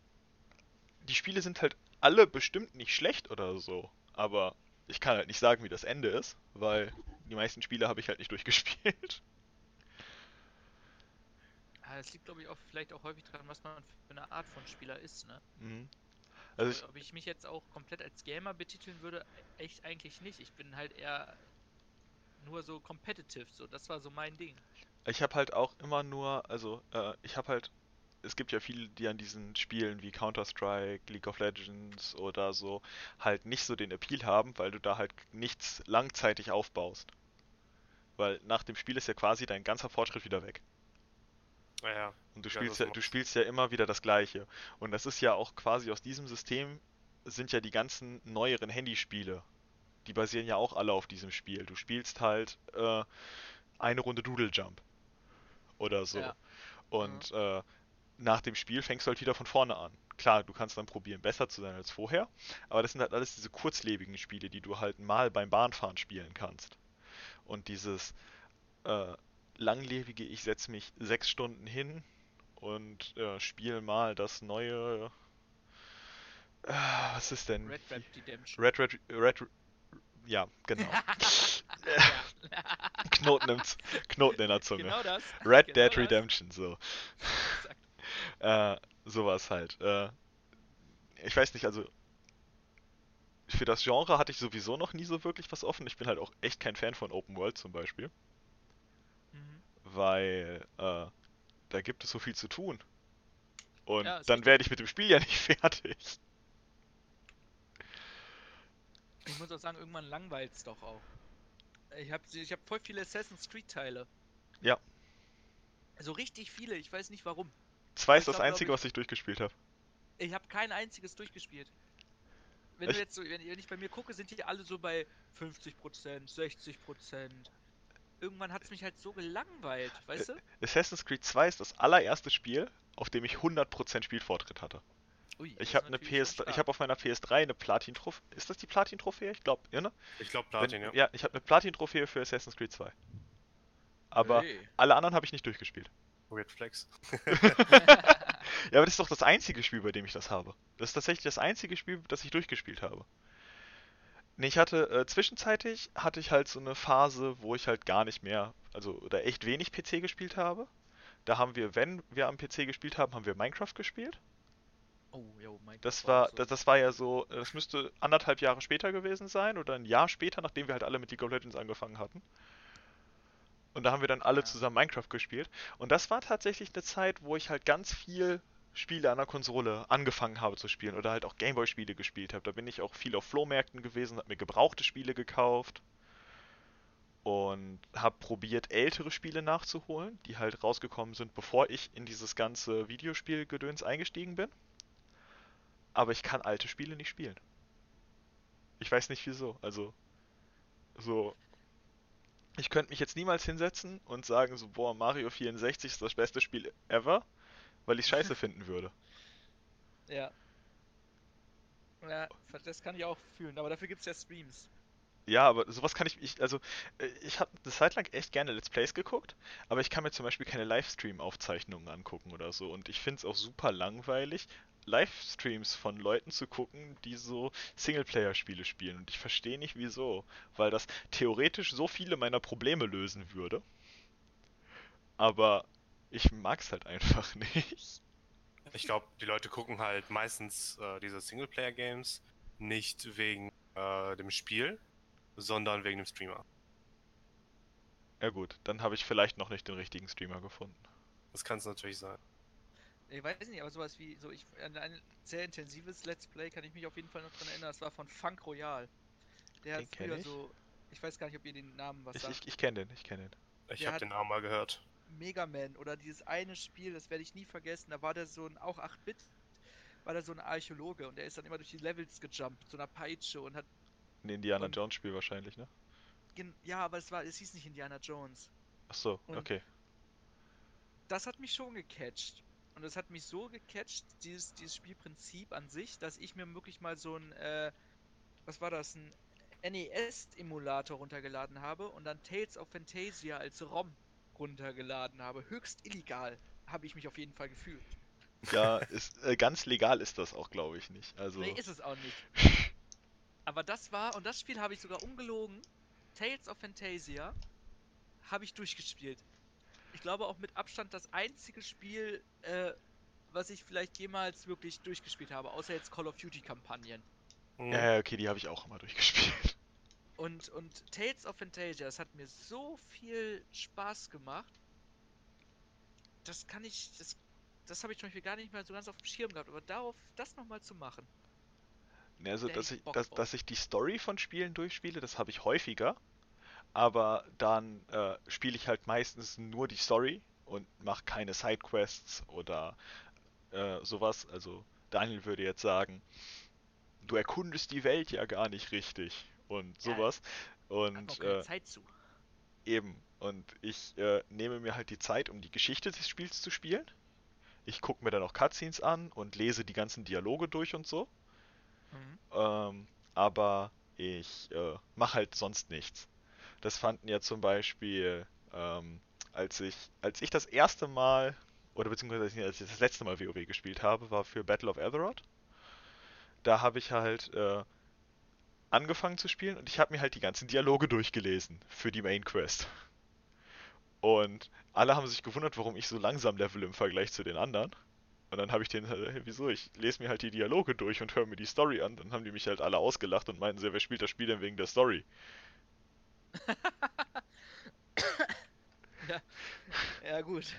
die Spiele sind halt alle bestimmt nicht schlecht oder so. Aber ich kann halt nicht sagen, wie das Ende ist, weil die meisten Spiele habe ich halt nicht durchgespielt. Ah, das liegt, glaube ich, auch vielleicht auch häufig daran, was man für eine Art von Spieler ist, ne? Mhm. Also ich, Ob ich mich jetzt auch komplett als Gamer betiteln würde, echt eigentlich nicht. Ich bin halt eher nur so competitive, so. Das war so mein Ding. Ich habe halt auch immer nur, also äh, ich habe halt, es gibt ja viele, die an diesen Spielen wie Counter-Strike, League of Legends oder so halt nicht so den Appeal haben, weil du da halt nichts langzeitig aufbaust. Weil nach dem Spiel ist ja quasi dein ganzer Fortschritt wieder weg. Naja, Und du Ja, spielst ja, du spielst ja immer wieder das Gleiche. Und das ist ja auch quasi aus diesem System sind ja die ganzen neueren Handyspiele. Die basieren ja auch alle auf diesem Spiel. Du spielst halt äh, eine Runde Doodle Jump. Oder so. Ja. Und äh, nach dem Spiel fängst du halt wieder von vorne an. Klar, du kannst dann probieren, besser zu sein als vorher, aber das sind halt alles diese kurzlebigen Spiele, die du halt mal beim Bahnfahren spielen kannst. Und dieses äh, langlebige, ich setze mich sechs Stunden hin und äh, spiele mal das neue. Äh, was ist denn? Red Red Redemption. Red Red Red. Ja, genau. Knoten, im, Knoten in der Zunge. Genau das. Red genau Dead das. Redemption, so. Äh, sowas halt. Äh, ich weiß nicht, also für das Genre hatte ich sowieso noch nie so wirklich was offen. Ich bin halt auch echt kein Fan von Open World zum Beispiel, Mhm. weil äh, da gibt es so viel zu tun. Und Ja, dann werde ich mit dem Spiel ja nicht fertig. Ich muss auch sagen, irgendwann langweilt es doch auch. Ich habe ich hab voll viele Assassin's Creed Teile. Ja. Also richtig viele, ich weiß nicht warum. Zwei Ich ist das glaub, einzige, ich- was ich durchgespielt habe. Ich habe kein einziges durchgespielt. Wenn Echt? du jetzt so, wenn, wenn ich bei mir gucke, sind die alle so bei 50%, 60%. Irgendwann hat es mich halt so gelangweilt, weißt du? Assassin's Creed 2 ist das allererste Spiel, auf dem ich 100% Spielfortschritt hatte. Ui, Ich habe eine PS, ich habe auf meiner PS3 eine Platin-Trophäe. Ist das die Platin-Trophäe? Ich glaube, ja, ne? ich glaube Wenn- Platin, ja. Ja, ich habe eine Platin-Trophäe für Assassin's Creed 2. Aber Hey. alle anderen habe ich nicht durchgespielt. Weird Flex. Ja, aber das ist doch das einzige Spiel, bei dem ich das habe. Das ist tatsächlich das einzige Spiel, das ich durchgespielt habe. Nee, ich hatte, äh, zwischenzeitlich hatte ich halt so eine Phase, wo ich halt gar nicht mehr, also, oder echt wenig PC gespielt habe. Da haben wir, wenn wir am PC gespielt haben, haben wir Minecraft gespielt. oh, yo, mein Das war, so. das, das war ja so, äh, das müsste anderthalb Jahre später gewesen sein oder ein Jahr später, nachdem wir halt alle mit League of Legends angefangen hatten. Und da haben wir dann alle zusammen Minecraft gespielt. Und das war tatsächlich eine Zeit, wo ich halt ganz viel Spiele an der Konsole angefangen habe zu spielen oder halt auch Gameboy-Spiele gespielt habe. Da bin ich auch viel auf Flohmärkten gewesen, habe mir gebrauchte Spiele gekauft und habe probiert, ältere Spiele nachzuholen, die halt rausgekommen sind, bevor ich in dieses ganze Videospielgedöns eingestiegen bin. Aber ich kann alte Spiele nicht spielen. Ich weiß nicht wieso. Also, so. Ich könnte mich jetzt niemals hinsetzen und sagen, so, boah, Mario 64 ist das beste Spiel ever, weil ich scheiße finden würde. Ja. Ja, das kann ich auch fühlen, aber dafür gibt es ja Streams. Ja, aber sowas kann ich, ich also, äh, ich habe eine Zeit lang echt gerne Let's Plays geguckt, aber ich kann mir zum Beispiel keine Livestream-Aufzeichnungen angucken oder so. Und ich finde es auch super langweilig, Livestreams von Leuten zu gucken, die so Singleplayer-Spiele spielen. Und ich verstehe nicht wieso, weil das theoretisch so viele meiner Probleme lösen würde. Aber ich mag's halt einfach nicht. Ich glaube, die Leute gucken halt meistens äh, diese Singleplayer-Games nicht wegen äh, dem Spiel, sondern wegen dem Streamer. Ja gut, dann habe ich vielleicht noch nicht den richtigen Streamer gefunden. Das kann es natürlich sein. Ich weiß nicht, aber sowas wie, so ich, an ein sehr intensives Let's Play kann ich mich auf jeden Fall noch dran erinnern, das war von Funk Royal. Der Den hat früher ich. so, ich weiß gar nicht, ob ihr den Namen was Ich, sagt, ich, ich kenne den, ich kenne den. Ich habe den Namen mal gehört. Mega Man oder dieses eine Spiel, das werde ich nie vergessen, da war der so ein, auch 8-Bit, war der so ein Archäologe und der ist dann immer durch die Levels gejumpt, so einer Peitsche und hat, Ein Indiana Und- Jones Spiel wahrscheinlich, ne? gen- ja, aber es war, es hieß nicht Indiana Jones. Ach so, Und- okay. das hat mich schon gecatcht. Und es hat mich so gecatcht, dieses, dieses Spielprinzip an sich, dass ich mir wirklich mal so ein, äh, was war das, ein NES-Emulator runtergeladen habe und dann Tales of Fantasia als ROM runtergeladen habe. Höchst illegal habe ich mich auf jeden Fall gefühlt. Ja, ist, äh, ganz legal ist das auch, glaube ich, nicht. Also, Nee, ist es auch nicht. Aber das war, und das Spiel habe ich sogar ungelogen, Tales of Fantasia, habe ich durchgespielt. Ich glaube auch mit Abstand das einzige Spiel, äh, was ich vielleicht jemals wirklich durchgespielt habe, außer jetzt Call of Duty Kampagnen. Hm. ja, okay, die habe ich auch immer durchgespielt. Und, und Tales of Fantasia, das hat mir so viel Spaß gemacht. Das kann ich, das, das habe ich zum Beispiel gar nicht mehr so ganz auf dem Schirm gehabt, aber darauf, das nochmal zu machen. Ne, also, Da dass ich, dass, dass ich die Story von Spielen durchspiele, das habe ich häufiger. Aber dann äh, spiele ich halt meistens nur die Story und mache keine Sidequests oder äh, sowas. Also, Daniel würde jetzt sagen, du erkundest die Welt ja gar nicht richtig und Ja, sowas. Hat Und äh, Zeit zu. Eben. Und ich äh, nehme mir halt die Zeit, um die Geschichte des Spiels zu spielen. Ich gucke mir dann auch Cutscenes an und lese die ganzen Dialoge durch und so. Mhm. Ähm, aber ich äh, mache halt sonst nichts. Das fanden ja zum Beispiel, ähm, als ich, als ich das erste Mal, oder beziehungsweise als ich das letzte Mal WoW gespielt habe, war für Battle of Azeroth. Da habe ich halt äh, angefangen zu spielen und ich habe mir halt die ganzen Dialoge durchgelesen für die Main Quest. Und alle haben sich gewundert, warum ich so langsam level im Vergleich zu den anderen. Und dann habe ich denen, halt, hey, wieso? Ich lese mir halt die Dialoge durch und höre mir die Story an. Dann haben die mich halt alle ausgelacht und meinten, wer spielt das Spiel denn wegen der Story? Ja, gut.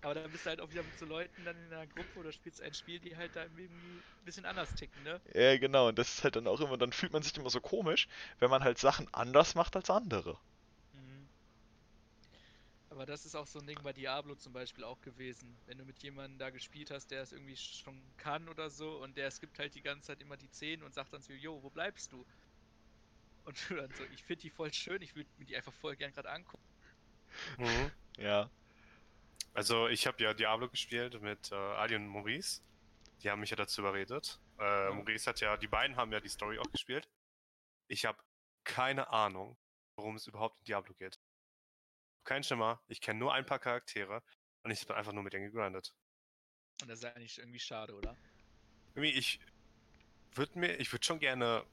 Aber dann bist du halt auch wieder mit so Leuten dann in einer Gruppe oder spielst ein Spiel, die halt da irgendwie ein bisschen anders ticken, ne? Ja, genau. Und das ist halt dann auch immer, dann fühlt man sich immer so komisch, wenn man halt Sachen anders macht als andere. Mhm. Aber das ist auch so ein Ding bei Diablo zum Beispiel auch gewesen. Wenn du mit jemandem da gespielt hast, der es irgendwie schon kann oder so und der skippt halt die ganze Zeit immer die 10 und sagt dann so, yo, wo bleibst du? Und du dann so, ich finde die voll schön, ich würde mir die einfach voll gern gerade angucken. Mhm. Ja. Also ich habe ja Diablo gespielt mit äh, Ali und Maurice. Die haben mich ja dazu überredet. Äh, Maurice hat ja, die beiden haben ja die Story auch gespielt. Ich habe keine Ahnung, worum es überhaupt in Diablo geht. Kein Schimmer. Ich kenne nur ein paar Charaktere und ich bin einfach nur mit denen gegrindet. Und das ist eigentlich irgendwie schade, oder? Irgendwie, ich würde mir, ich würde schon gerne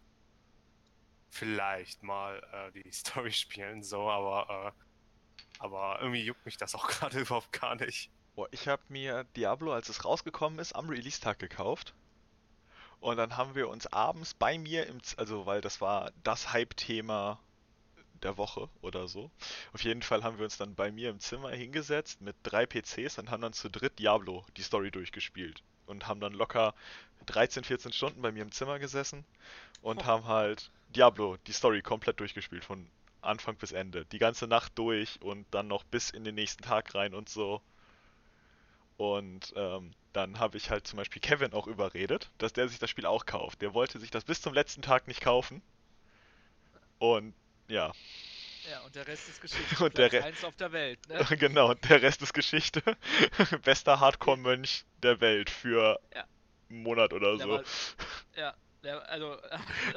vielleicht mal äh, die Story spielen, so, aber, äh, aber irgendwie juckt mich das auch gerade überhaupt gar nicht. Boah, ich habe mir Diablo, als es rausgekommen ist, am Release-Tag gekauft. Und dann haben wir uns abends bei mir im, Z also weil das war das Hype-Thema der Woche oder so. Auf jeden Fall haben wir uns dann bei mir im Zimmer hingesetzt mit drei PCs und haben dann zu dritt Diablo die Story durchgespielt. Und haben dann locker 13, 14 Stunden bei mir im Zimmer gesessen und Oh. haben halt Diablo die Story komplett durchgespielt, von Anfang bis Ende. Die ganze Nacht durch und dann noch bis in den nächsten Tag rein und so. Und ähm, dann habe ich halt zum Beispiel Kevin auch überredet, dass der sich das Spiel auch kauft. Der wollte sich das bis zum letzten Tag nicht kaufen. Und ja, Ja, und der Rest ist Geschichte. Und der Re- eins auf der Welt, ne? genau, der Rest ist Geschichte. Bester Hardcore-Mönch der Welt für Ja. einen Monat oder Der so. war, ja, der, also.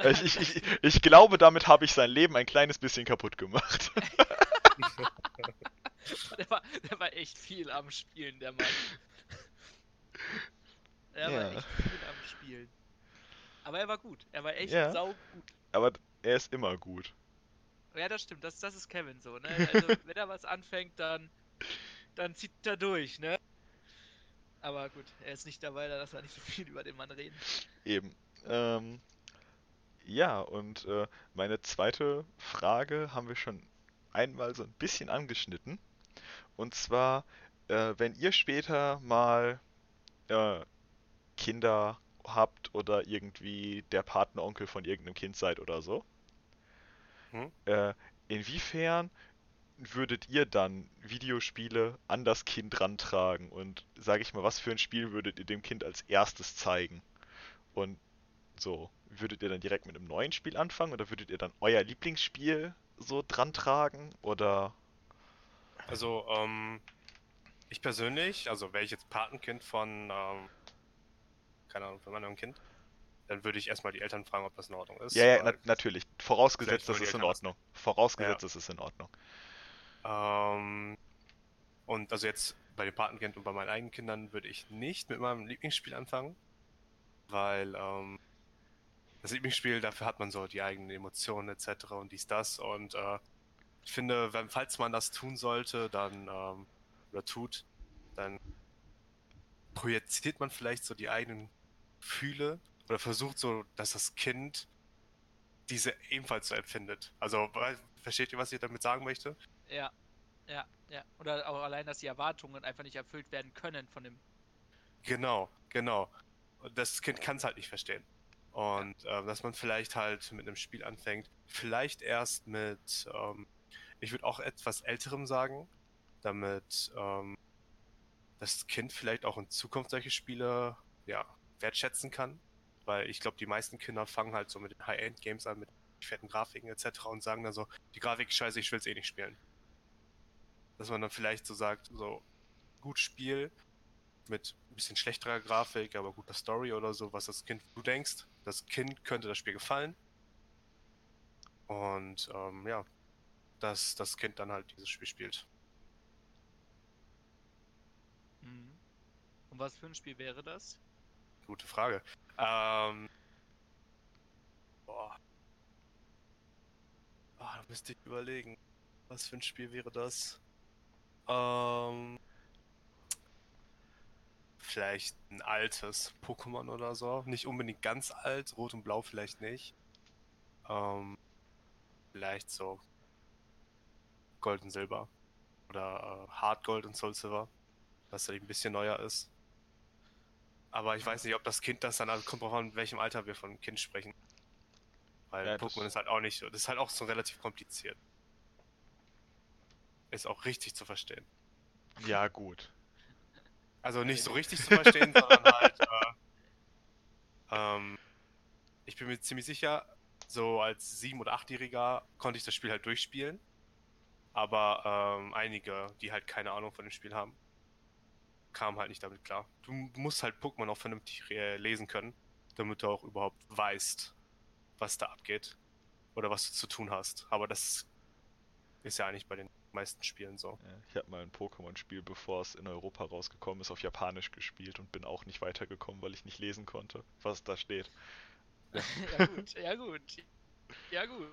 Ich, ich, ich, ich glaube, damit habe ich sein Leben ein kleines bisschen kaputt gemacht. der, war, der war echt viel am Spielen, der Mann. Er war Ja. echt viel am Spielen. Aber er war gut. Er war echt Ja. saugut. Aber er ist immer gut. Ja, das stimmt. Das, das ist Kevin so, ne? Also, wenn er was anfängt, dann, dann zieht er durch, ne? Aber gut, er ist nicht dabei, da lassen wir nicht so viel über den Mann reden. Eben. Ähm, ja, und äh, meine zweite Frage haben wir schon einmal so ein bisschen angeschnitten. Und zwar, äh, wenn ihr später mal äh, Kinder habt oder irgendwie der Patenonkel von irgendeinem Kind seid oder so, Hm? äh, inwiefern würdet ihr dann Videospiele an das Kind rantragen und sage ich mal, was für ein Spiel würdet ihr dem Kind als erstes zeigen? Und so, würdet ihr dann direkt mit einem neuen Spiel anfangen oder würdet ihr dann euer Lieblingsspiel so dran tragen oder Also, ähm, ich persönlich, also wäre ich jetzt Patenkind von, ähm, keine Ahnung, von meinem Kind, dann würde ich erstmal die Eltern fragen, ob das in Ordnung ist. ja, ja, na natürlich, vorausgesetzt, das ist in Ordnung. Vorausgesetzt, Ja. das ist in Ordnung. ähm, und also jetzt bei dem Patenkind und bei meinen eigenen Kindern würde ich nicht mit meinem Lieblingsspiel anfangen, weil ähm, das Lieblingsspiel, dafür hat man so die eigenen Emotionen etc. und dies, das und äh, ich finde, wenn, falls man das tun sollte, dann ähm, oder tut, dann projiziert man vielleicht so die eigenen Gefühle oder versucht so, dass das Kind diese ebenfalls so empfindet. Also, versteht ihr, was ich damit sagen möchte? Ja, ja, ja. Oder auch allein, dass die Erwartungen einfach nicht erfüllt werden können von dem. Genau, genau. Und das Kind kann es halt nicht verstehen. Und ähm, dass man vielleicht halt mit einem Spiel anfängt, vielleicht erst mit, ähm, ich würde auch etwas älterem sagen, damit ähm, das Kind vielleicht auch in Zukunft solche Spiele ja, wertschätzen kann. Weil ich glaube, die meisten Kinder fangen halt so mit den High-End-Games an, mit fetten Grafiken etc. und sagen dann so, die Grafik ist scheiße, ich will es eh nicht spielen. Dass man dann vielleicht so sagt, so, gut Spiel, mit ein bisschen schlechterer Grafik, aber guter Story oder so, was das Kind, du denkst, das Kind könnte das Spiel gefallen. Und ähm, ja, dass das Kind dann halt dieses Spiel spielt. Mhm. Und was für ein Spiel wäre das? Gute Frage. Ähm, boah. Ah, da müsste ich überlegen. Was für ein Spiel wäre das? Ähm, vielleicht ein altes Pokémon oder so. Nicht unbedingt ganz alt, Rot und Blau vielleicht nicht. Ähm, vielleicht so Gold und Silber. Oder äh, Hard Gold und Soul Silver. Was vielleicht ein bisschen neuer ist. Aber ich weiß nicht, ob das Kind das dann, also kommt drauf an, in welchem Alter wir von Kind sprechen. Weil Ja, Pokémon ist halt auch nicht so, das ist halt auch so relativ kompliziert. Ist auch richtig zu verstehen. Ja, gut. Also nicht so richtig zu verstehen, sondern halt, äh, ähm, ich bin mir ziemlich sicher, so als sieben- oder achtjähriger konnte ich das Spiel halt durchspielen. Aber ähm, einige, die halt keine Ahnung von dem Spiel haben, kamen halt nicht damit klar. Du musst halt Pokémon auch vernünftig äh, lesen können, damit du auch überhaupt weißt, was da abgeht oder was du zu tun hast. Aber das ist ja eigentlich bei den meisten Spielen so. Ja, ich habe mal ein Pokémon-Spiel, bevor es in Europa rausgekommen ist, auf Japanisch gespielt und bin auch nicht weitergekommen, weil ich nicht lesen konnte, was da steht. ja gut, ja gut. Ja gut.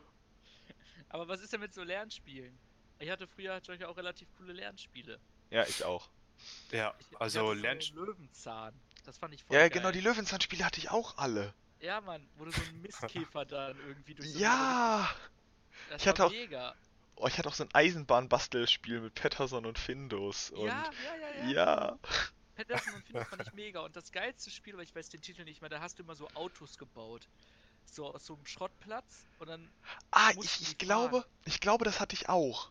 Aber was ist denn mit so Lernspielen? Ich hatte früher hatte ich auch relativ coole Lernspiele. Ja, ich auch. Ja, also so Löwenzahn. Das fand ich voll Ja, geil. genau, die Löwenzahn-Spiele hatte ich auch alle. Ja, Mann, wo du so einen Mistkäfer dann irgendwie durch so Ja! Das ich hatte auch- mega. Oh, ich hatte auch so ein Eisenbahnbastelspiel mit Patterson und Findus und Ja, ja, ja, ja. ja. Patterson und Findus fand ich mega. Und das geilste Spiel, aber ich weiß den Titel nicht mehr, da hast du immer so Autos gebaut. So aus so einem Schrottplatz und dann, Ah, ich, ich glaube, ich glaube, das hatte ich auch.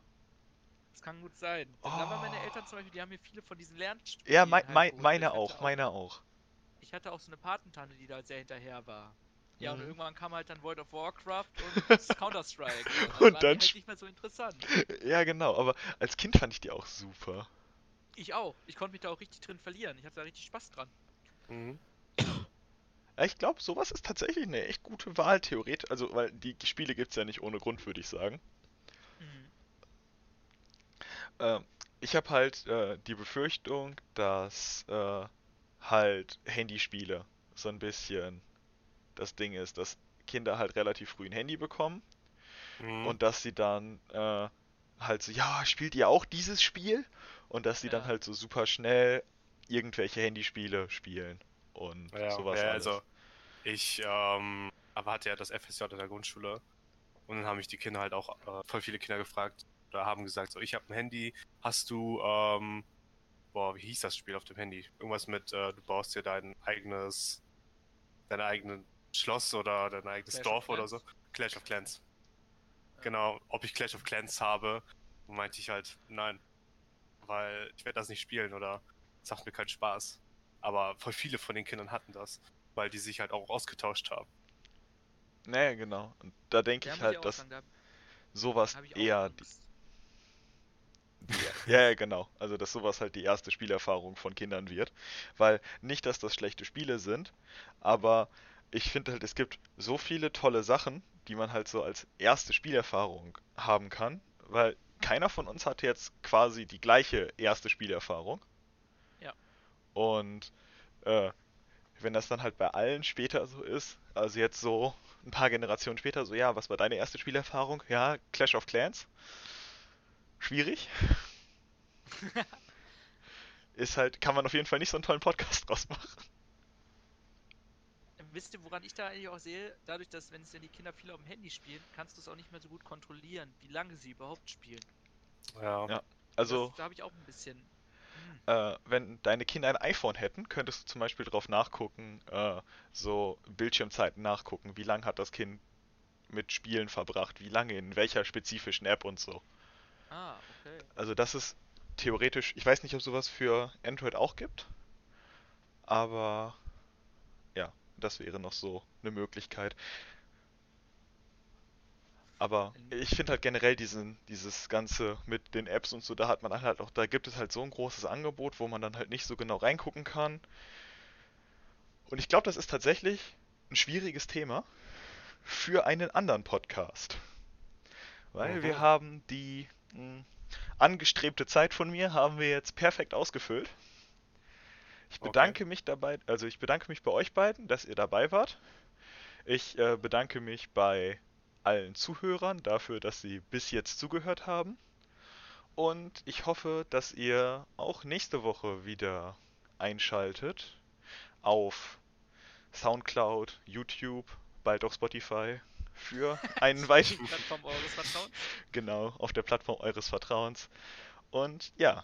Das kann gut sein. Denn Da waren meine Oh. Eltern zum Beispiel, die haben mir viele von diesen Lernspielen Ja, mein, halt mein. Ich meine hatte auch, meine auch. Ich hatte auch so eine Patentante, die da sehr hinterher war. Ja, und Mhm. irgendwann kam halt dann World of Warcraft und Counter-Strike. Und die dann halt nicht mehr so interessant. Ja, genau, aber als Kind fand ich die auch super. Ich auch. Ich konnte mich da auch richtig drin verlieren. Ich hatte da richtig Spaß dran. Mhm. Ja, ich glaube, sowas ist tatsächlich eine echt gute Wahl, theoretisch. Also, weil die Spiele gibt's ja nicht ohne Grund, würde ich sagen. Ähm, ich habe halt äh, die Befürchtung, dass äh, halt Handyspiele so ein bisschen das Ding ist, dass Kinder halt relativ früh ein Handy bekommen Mhm. und dass sie dann äh, halt so, ja, spielt ihr auch dieses Spiel? Und dass sie dann Ja. halt so super schnell irgendwelche Handyspiele spielen und ja, sowas ja, alles. also ich ähm, aber hatte ja das FSJ in der Grundschule und dann haben mich die Kinder halt auch äh, voll viele Kinder gefragt oder haben gesagt, so ich habe ein Handy, hast du ähm, boah, wie hieß das Spiel auf dem Handy? Irgendwas mit äh, du baust dir dein eigenes dein eigenes Schloss oder dein eigenes Clash Dorf oder so. Clash of Clans. Ja. Genau, ob ich Clash of Clans habe, meinte ich halt, nein. Weil ich werde das nicht spielen oder es macht mir keinen Spaß. Aber voll viele von den Kindern hatten das, weil die sich halt auch ausgetauscht haben. Naja, genau. Und da denke ich halt, dass sowas habe ich auch eher die. Ja, ja, genau. Also, dass sowas halt die erste Spielerfahrung von Kindern wird. Weil nicht, dass das schlechte Spiele sind, aber ich finde halt, es gibt so viele tolle Sachen, die man halt so als erste Spielerfahrung haben kann, weil keiner von uns hatte jetzt quasi die gleiche erste Spielerfahrung. Ja. Und äh, wenn das dann halt bei allen später so ist, also jetzt so ein paar Generationen später, so ja, was war deine erste Spielerfahrung? Ja, Clash of Clans. Schwierig. ist halt, kann man auf jeden Fall nicht so einen tollen Podcast draus machen. Wisst ihr, woran ich da eigentlich auch sehe? Dadurch, dass wenn es denn die Kinder viel auf dem Handy spielen, kannst du es auch nicht mehr so gut kontrollieren, wie lange sie überhaupt spielen. Ja. Ja. Also, das, da habe ich auch ein bisschen. Hm, äh, wenn deine Kinder ein iPhone hätten, könntest du zum Beispiel drauf nachgucken, äh, so Bildschirmzeiten nachgucken, wie lange hat das Kind mit Spielen verbracht, wie lange in welcher spezifischen App und so. Ah, okay. Also das ist theoretisch, ich weiß nicht, ob sowas für Android auch gibt, aber ja, das wäre noch so eine Möglichkeit. Aber ich finde halt generell diesen, dieses Ganze mit den Apps und so, da hat man halt auch, da gibt es halt so ein großes Angebot, wo man dann halt nicht so genau reingucken kann. Und ich glaube, das ist tatsächlich ein schwieriges Thema für einen anderen Podcast. Weil Mhm. wir haben die mh, angestrebte Zeit von mir haben wir jetzt perfekt ausgefüllt. Ich Okay. bedanke mich dabei, also ich bedanke mich bei euch beiden, dass ihr dabei wart. Ich äh, bedanke mich bei allen Zuhörern dafür, dass sie bis jetzt zugehört haben. Und ich hoffe, dass ihr auch nächste Woche wieder einschaltet auf SoundCloud, YouTube, bald auch Spotify für einen weiteren, Plattform eures Vertrauens. genau, auf der Plattform eures Vertrauens. Und ja,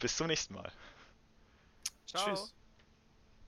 bis zum nächsten Mal. Ciao. Tschüss.